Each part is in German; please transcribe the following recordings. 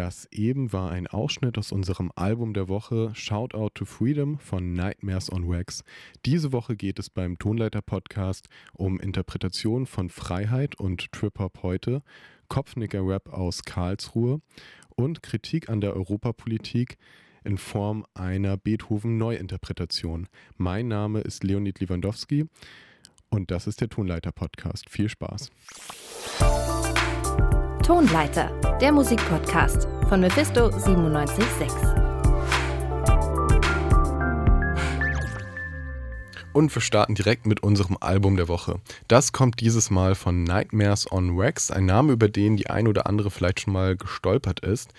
Das eben war ein Ausschnitt aus unserem Album der Woche Shout Out to Freedom von Nightmares on Wax. Diese Woche geht es beim Tonleiter Podcast um Interpretation von Freiheit und Trip Hop heute, Kopfnicker Rap aus Karlsruhe und Kritik an der Europapolitik in Form einer Beethoven Neuinterpretation. Mein Name ist Leonid Lewandowski und das ist der Tonleiter Podcast. Viel Spaß. Tonleiter, der Musikpodcast von Mephisto 976. Und wir starten direkt mit unserem Album der Woche. Das kommt dieses Mal von Nightmares on Wax, ein Name, über den die ein oder andere vielleicht schon mal gestolpert ist.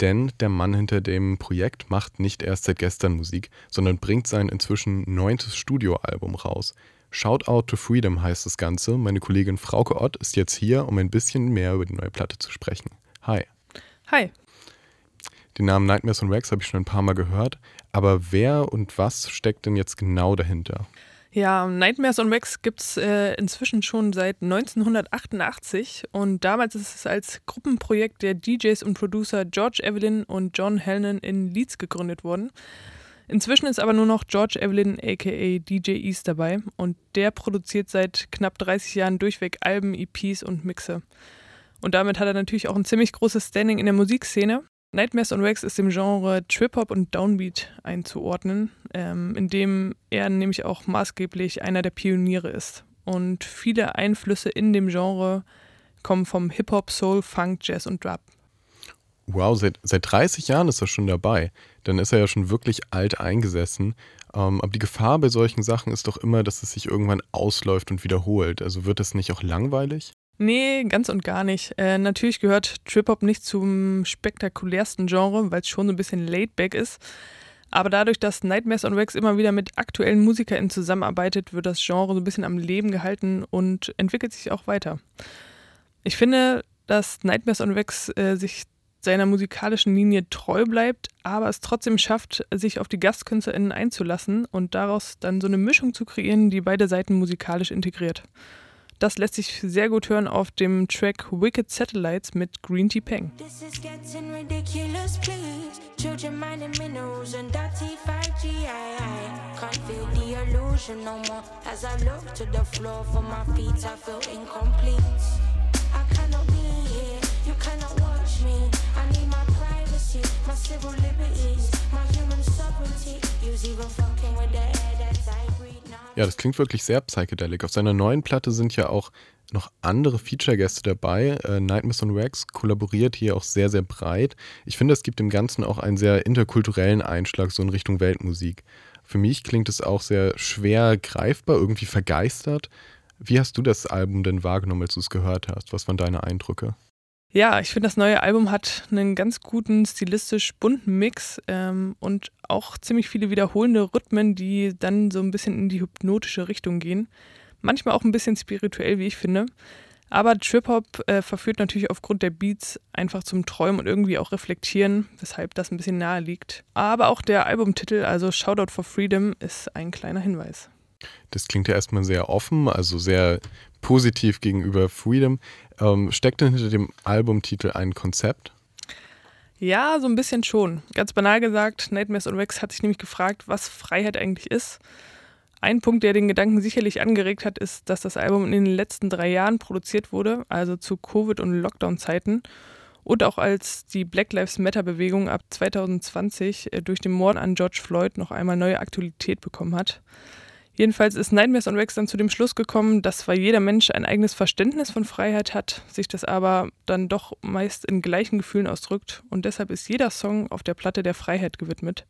Denn der Mann hinter dem Projekt macht nicht erst seit gestern Musik, sondern bringt sein inzwischen neuntes Studioalbum raus. Shout Out to Freedom heißt das Ganze. Meine Kollegin Frauke Ott ist jetzt hier, um ein bisschen mehr über die neue Platte zu sprechen. Hi. Hi. Den Namen Nightmares on Wax habe ich schon ein paar Mal gehört. Aber wer und was steckt denn jetzt genau dahinter? Ja, Nightmares on Wax gibt es äh, inzwischen schon seit 1988 und damals ist es als Gruppenprojekt der DJs und Producer George Evelyn und John Hellman in Leeds gegründet worden. Inzwischen ist aber nur noch George Evelyn aka DJ East dabei und der produziert seit knapp 30 Jahren durchweg Alben, EPs und Mixe. Und damit hat er natürlich auch ein ziemlich großes Standing in der Musikszene. Nightmares on Wax ist dem Genre Trip-Hop und Downbeat einzuordnen, ähm, in dem er nämlich auch maßgeblich einer der Pioniere ist. Und viele Einflüsse in dem Genre kommen vom Hip-Hop, Soul, Funk, Jazz und Rap. Wow, seit, seit 30 Jahren ist er schon dabei. Dann ist er ja schon wirklich alt eingesessen. Ähm, aber die Gefahr bei solchen Sachen ist doch immer, dass es sich irgendwann ausläuft und wiederholt. Also wird das nicht auch langweilig? Nee, ganz und gar nicht. Äh, natürlich gehört Trip-Hop nicht zum spektakulärsten Genre, weil es schon so ein bisschen laid-back ist. Aber dadurch, dass Nightmares on Wax immer wieder mit aktuellen MusikerInnen zusammenarbeitet, wird das Genre so ein bisschen am Leben gehalten und entwickelt sich auch weiter. Ich finde, dass Nightmares on Wax äh, sich seiner musikalischen Linie treu bleibt, aber es trotzdem schafft, sich auf die GastkünstlerInnen einzulassen und daraus dann so eine Mischung zu kreieren, die beide Seiten musikalisch integriert. Das lässt sich sehr gut hören auf dem Track Wicked Satellites mit Green Tea Peng. Children mining minerals and dirty 5G. can't feel the illusion no more. As I look to the floor for my feet, I feel incomplete. I cannot be here, you cannot watch me. Ja, das klingt wirklich sehr psychedelic. Auf seiner neuen Platte sind ja auch noch andere Feature-Gäste dabei. Äh, Nightmares on Wax kollaboriert hier auch sehr, sehr breit. Ich finde, es gibt dem Ganzen auch einen sehr interkulturellen Einschlag, so in Richtung Weltmusik. Für mich klingt es auch sehr schwer greifbar, irgendwie vergeistert. Wie hast du das Album denn wahrgenommen, als du es gehört hast? Was waren deine Eindrücke? Ja, ich finde, das neue Album hat einen ganz guten, stilistisch bunten Mix ähm, und auch ziemlich viele wiederholende Rhythmen, die dann so ein bisschen in die hypnotische Richtung gehen. Manchmal auch ein bisschen spirituell, wie ich finde. Aber Trip-Hop äh, verführt natürlich aufgrund der Beats einfach zum Träumen und irgendwie auch reflektieren, weshalb das ein bisschen nahe liegt. Aber auch der Albumtitel, also Shoutout for Freedom, ist ein kleiner Hinweis. Das klingt ja erstmal sehr offen, also sehr positiv gegenüber Freedom. Ähm, steckt denn hinter dem Albumtitel ein Konzept? Ja, so ein bisschen schon. Ganz banal gesagt, Nightmares on Wax hat sich nämlich gefragt, was Freiheit eigentlich ist. Ein Punkt, der den Gedanken sicherlich angeregt hat, ist, dass das Album in den letzten drei Jahren produziert wurde, also zu Covid- und Lockdown-Zeiten und auch als die Black Lives Matter-Bewegung ab 2020 äh, durch den Mord an George Floyd noch einmal neue Aktualität bekommen hat. Jedenfalls ist Nightmares on Wax dann zu dem Schluss gekommen, dass zwar jeder Mensch ein eigenes Verständnis von Freiheit hat, sich das aber dann doch meist in gleichen Gefühlen ausdrückt und deshalb ist jeder Song auf der Platte der Freiheit gewidmet.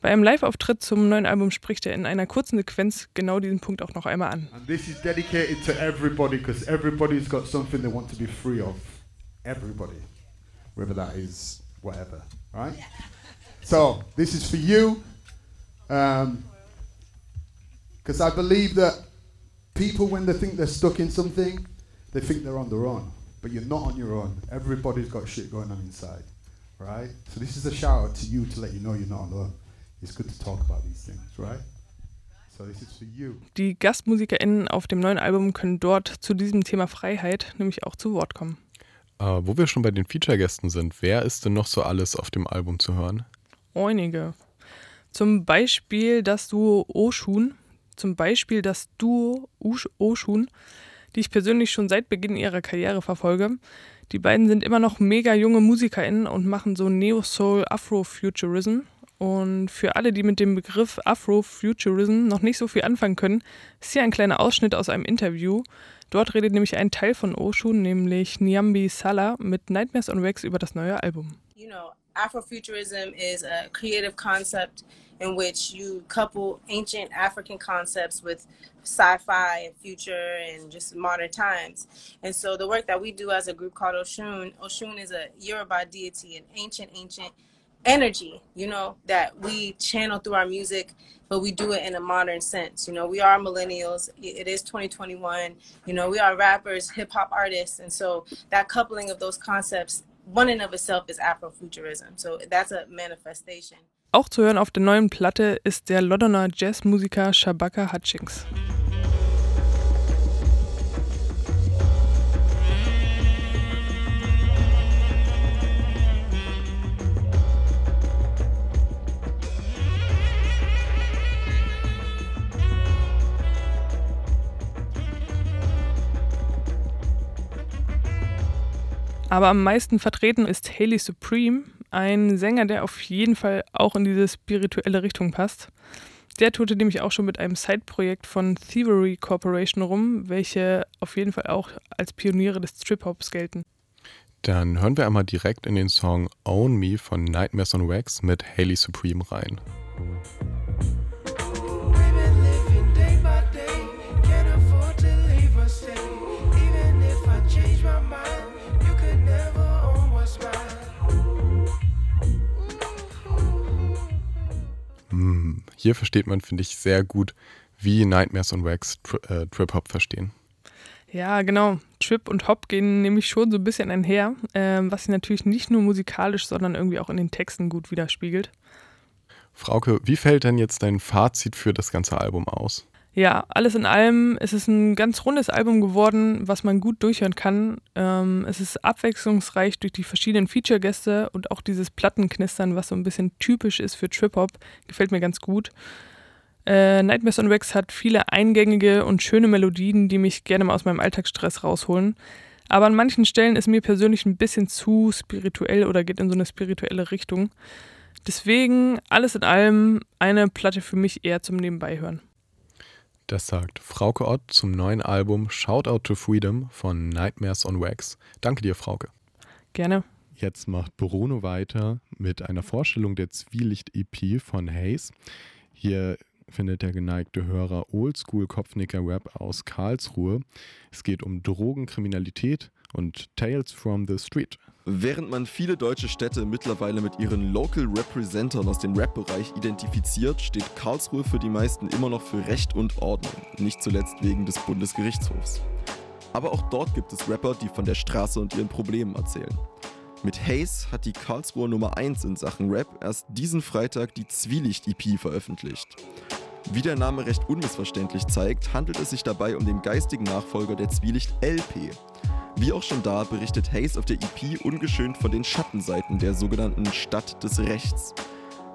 Bei einem Live-Auftritt zum neuen Album spricht er in einer kurzen Sequenz genau diesen Punkt auch noch einmal an. And this is dedicated to everybody because everybody's got something they want to be free of. Everybody. Whether that is whatever, right? So, this is for you. Um, Because I believe that people, when they think they're stuck in something, they think they're on their own. But you're not on your own. Everybody's got shit going on inside, right? So this is a shout out to you to let you know you're not alone. It's good to talk about these things, right? So this is for you. Die GastmusikerInnen auf dem neuen Album können dort zu diesem Thema Freiheit nämlich auch zu Wort kommen. Äh, wo wir schon bei den Feature-Gästen sind, wer ist denn noch so alles auf dem Album zu hören? Einige. Zum Beispiel das Duo Oshun, zum Beispiel das Duo Oshun, die ich persönlich schon seit Beginn ihrer Karriere verfolge. Die beiden sind immer noch mega junge MusikerInnen und machen so Neo-Soul Afrofuturism. Und für alle, die mit dem Begriff Afrofuturism noch nicht so viel anfangen können, ist hier ein kleiner Ausschnitt aus einem Interview. Dort redet nämlich ein Teil von Oshun, nämlich Nyambi Salah, mit Nightmares on Wax über das neue Album. You know, Afrofuturism is a creative concept in which you couple ancient African concepts with sci-fi and future and just modern times. And so the work that we do as a group called Oshun, Oshun is a Yoruba deity, an ancient, ancient energy, you know, that we channel through our music, but we do it in a modern sense. You know, we are millennials. It is 2021. You know, we are rappers, hip hop artists. And so that coupling of those concepts, one in of itself is Afrofuturism. So that's a manifestation. Auch zu hören auf der neuen Platte ist der Londoner Jazzmusiker Shabaka Hutchings. Aber am meisten vertreten ist Haley Supreme, ein Sänger, der auf jeden Fall auch in diese spirituelle Richtung passt. Der tourte nämlich auch schon mit einem Side-Projekt von Thievery Corporation rum, welche auf jeden Fall auch als Pioniere des Trip-Hops gelten. Dann hören wir einmal direkt in den Song Own Me von Nightmares on Wax mit Haley Supreme rein. Hier versteht man, finde ich, sehr gut, wie Nightmares on Wax Tri äh, Trip Hop verstehen. Ja, genau. Trip und Hop gehen nämlich schon so ein bisschen einher, äh, was sich natürlich nicht nur musikalisch, sondern irgendwie auch in den Texten gut widerspiegelt. Frauke, wie fällt denn jetzt dein Fazit für das ganze Album aus? Ja, alles in allem ist es ein ganz rundes Album geworden, was man gut durchhören kann. Ähm, es ist abwechslungsreich durch die verschiedenen Feature-Gäste und auch dieses Plattenknistern, was so ein bisschen typisch ist für Trip-Hop, gefällt mir ganz gut. Äh, Nightmares on Wax hat viele eingängige und schöne Melodien, die mich gerne mal aus meinem Alltagsstress rausholen. Aber an manchen Stellen ist mir persönlich ein bisschen zu spirituell oder geht in so eine spirituelle Richtung. Deswegen alles in allem eine Platte für mich eher zum Nebenbeihören. Das sagt Frauke Ott zum neuen Album Shoutout to Freedom von Nightmares on Wax. Danke dir, Frauke. Gerne. Jetzt macht Bruno weiter mit einer Vorstellung der Zwielicht-EP von Hayes. Hier findet der geneigte Hörer Oldschool-Kopfnicker-Rap aus Karlsruhe. Es geht um Drogenkriminalität und Tales from the Street. Während man viele deutsche Städte mittlerweile mit ihren Local Representern aus dem Rap-Bereich identifiziert, steht Karlsruhe für die meisten immer noch für Recht und Ordnung, nicht zuletzt wegen des Bundesgerichtshofs. Aber auch dort gibt es Rapper, die von der Straße und ihren Problemen erzählen. Mit Haze hat die Karlsruher Nummer 1 in Sachen Rap erst diesen Freitag die Zwielicht-EP veröffentlicht. Wie der Name recht unmissverständlich zeigt, handelt es sich dabei um den geistigen Nachfolger der Zwielicht-LP. Wie auch schon da berichtet Hayes auf der EP ungeschönt von den Schattenseiten der sogenannten Stadt des Rechts.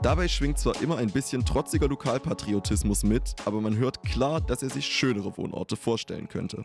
Dabei schwingt zwar immer ein bisschen trotziger Lokalpatriotismus mit, aber man hört klar, dass er sich schönere Wohnorte vorstellen könnte.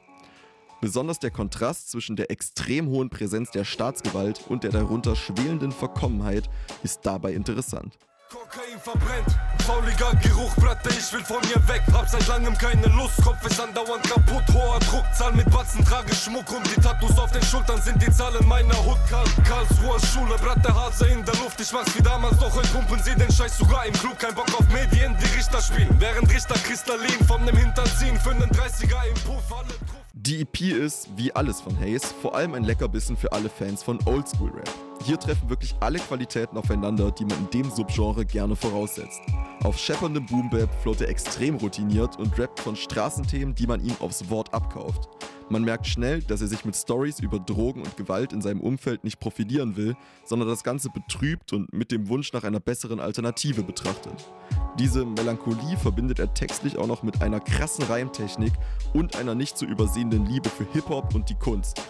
Besonders der Kontrast zwischen der extrem hohen Präsenz der Staatsgewalt und der darunter schwelenden Verkommenheit ist dabei interessant. Kokain verbrennt, fauliger Geruch, Bratte, ich will von hier weg. Hab seit langem keine Lust, Kopf ist andauernd kaputt. Hoher Druck, Zahl mit Batzen, trage Schmuck und die Tattoos auf den Schultern sind die Zahlen meiner Hut. Karl, Karlsruher Schule, Bratte, Hase in der Luft. Ich mach's wie damals, doch heute pumpen sie den Scheiß sogar im Club. Kein Bock auf Medien, die Richter spielen. Während Richter Kristallin von dem Hinterziehen für einen 30er im Puff, alle die EP ist, wie alles von Hayes, vor allem ein Leckerbissen für alle Fans von Oldschool Rap. Hier treffen wirklich alle Qualitäten aufeinander, die man in dem Subgenre gerne voraussetzt. Auf schepperndem Boombap float er extrem routiniert und rappt von Straßenthemen, die man ihm aufs Wort abkauft. Man merkt schnell, dass er sich mit Stories über Drogen und Gewalt in seinem Umfeld nicht profilieren will, sondern das Ganze betrübt und mit dem Wunsch nach einer besseren Alternative betrachtet. Diese Melancholie verbindet er textlich auch noch mit einer krassen Reimtechnik und einer nicht zu übersehenden Liebe für Hip-Hop und die Kunst.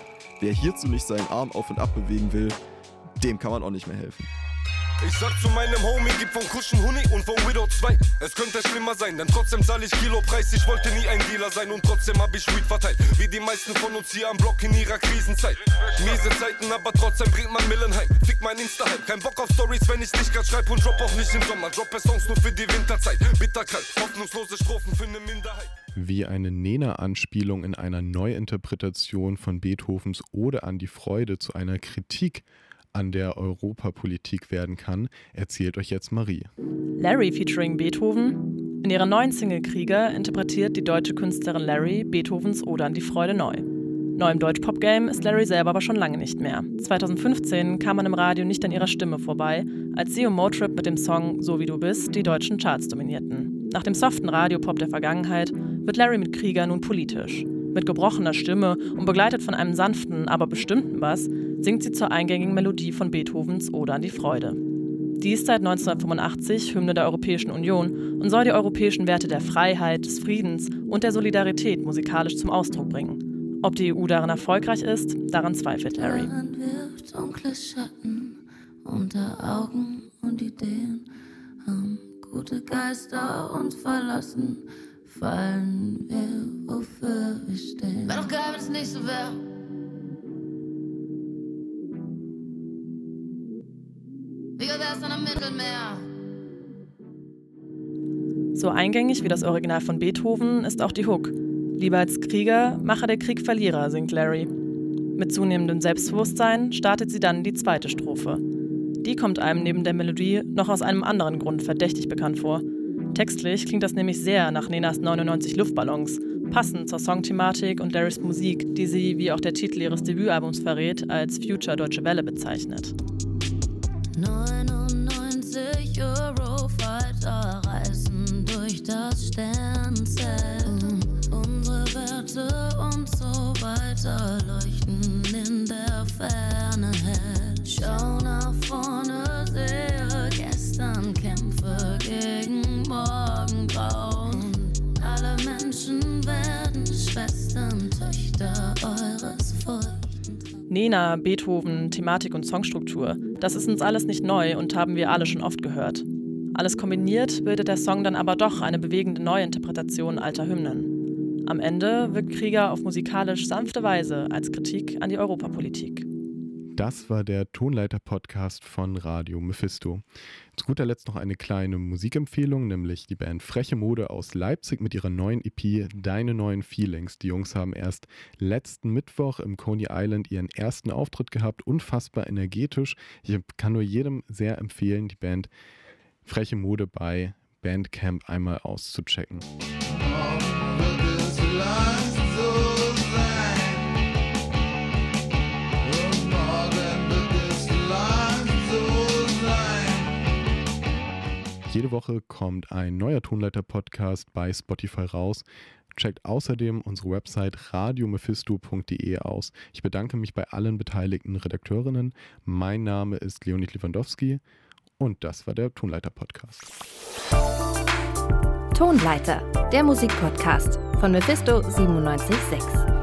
Wer hierzu nicht seinen Arm auf und ab bewegen will, dem kann man auch nicht mehr helfen. Ich sag zu meinem Homie, gib von Kuschen Honey und von Widow 2. Es könnte schlimmer sein, denn trotzdem zahl ich Kilopreis. Ich wollte nie ein Dealer sein und trotzdem hab ich Weed verteilt. Wie die meisten von uns hier am Block in ihrer Krisenzeit. Miese Zeiten, aber trotzdem bringt man Millen heim. Fick mein Insta-Hype, kein Bock auf Stories, wenn ich nicht grad schreib und drop auch nicht im Sommer. Droppe Songs nur für die Winterzeit. Bitterkalt, hoffnungslose Strophen für eine Minderheit. Wie eine Nena-Anspielung in einer Neuinterpretation von Beethovens Ode an die Freude zu einer Kritik an der Europapolitik werden kann, erzählt euch jetzt Marie. Larry featuring Beethoven. In ihrer neuen Single Krieger interpretiert die deutsche Künstlerin Larry Beethovens Ode an die Freude neu. Neu im Deutschpop-Game ist Larry selber aber schon lange nicht mehr. 2015 kam man im Radio nicht an ihrer Stimme vorbei, als sie und Motrip mit dem Song So wie du bist die deutschen Charts dominierten. Nach dem soften Radiopop der Vergangenheit wird Larry mit Krieger nun politisch. Mit gebrochener Stimme und begleitet von einem sanften, aber bestimmten Bass singt sie zur eingängigen Melodie von Beethovens Ode an die Freude. Die ist seit 1985 Hymne der Europäischen Union und soll die europäischen Werte der Freiheit, des Friedens und der Solidarität musikalisch zum Ausdruck bringen. Ob die EU darin erfolgreich ist, daran zweifelt Larry. wirft dunkle Schatten unter Augen und Ideen, haben gute Geister und verlassen fallen wir, wofür wir stehen. Wär doch geil, wenn es nicht so wäre. Wie wär's dann am Mittelmeer? So eingängig wie das Original von Beethoven ist auch die Hook. Lieber als Krieger, mache der Krieg Verlierer, singt Larry. Mit zunehmendem Selbstbewusstsein startet sie dann die zweite Strophe. Die kommt einem neben der Melodie noch aus einem anderen Grund verdächtig bekannt vor. Textlich klingt das nämlich sehr nach Nenas 99 Luftballons, passend zur Songthematik und Larrys Musik, die sie, wie auch der Titel ihres Debütalbums verrät, als Future Deutsche Welle bezeichnet. 99 Eurofighter reisen durch das Sternzelt. Unsere Werte und so weiter leuchten Nena, Beethoven, Thematik und Songstruktur, das ist uns alles nicht neu und haben wir alle schon oft gehört. Alles kombiniert bildet der Song dann aber doch eine bewegende Neuinterpretation alter Hymnen. Am Ende wirkt Krieger auf musikalisch sanfte Weise als Kritik an die Europapolitik. Das war der Tonleiter-Podcast von Radio Mephisto. Zu guter Letzt noch eine kleine Musikempfehlung, nämlich die Band Freche Mode aus Leipzig mit ihrer neuen EP Deine neuen Feelings. Die Jungs haben erst letzten Mittwoch im Coney Island ihren ersten Auftritt gehabt, unfassbar energetisch. Ich kann nur jedem sehr empfehlen, die Band Freche Mode bei Bandcamp einmal auszuchecken. Jede Woche kommt ein neuer Tonleiter-Podcast bei Spotify raus. Checkt außerdem unsere Website radiomephisto.de aus. Ich bedanke mich bei allen beteiligten Redakteurinnen. Mein Name ist Leonid Lewandowski und das war der Tonleiter-Podcast. Tonleiter, der Musikpodcast von Mephisto 976.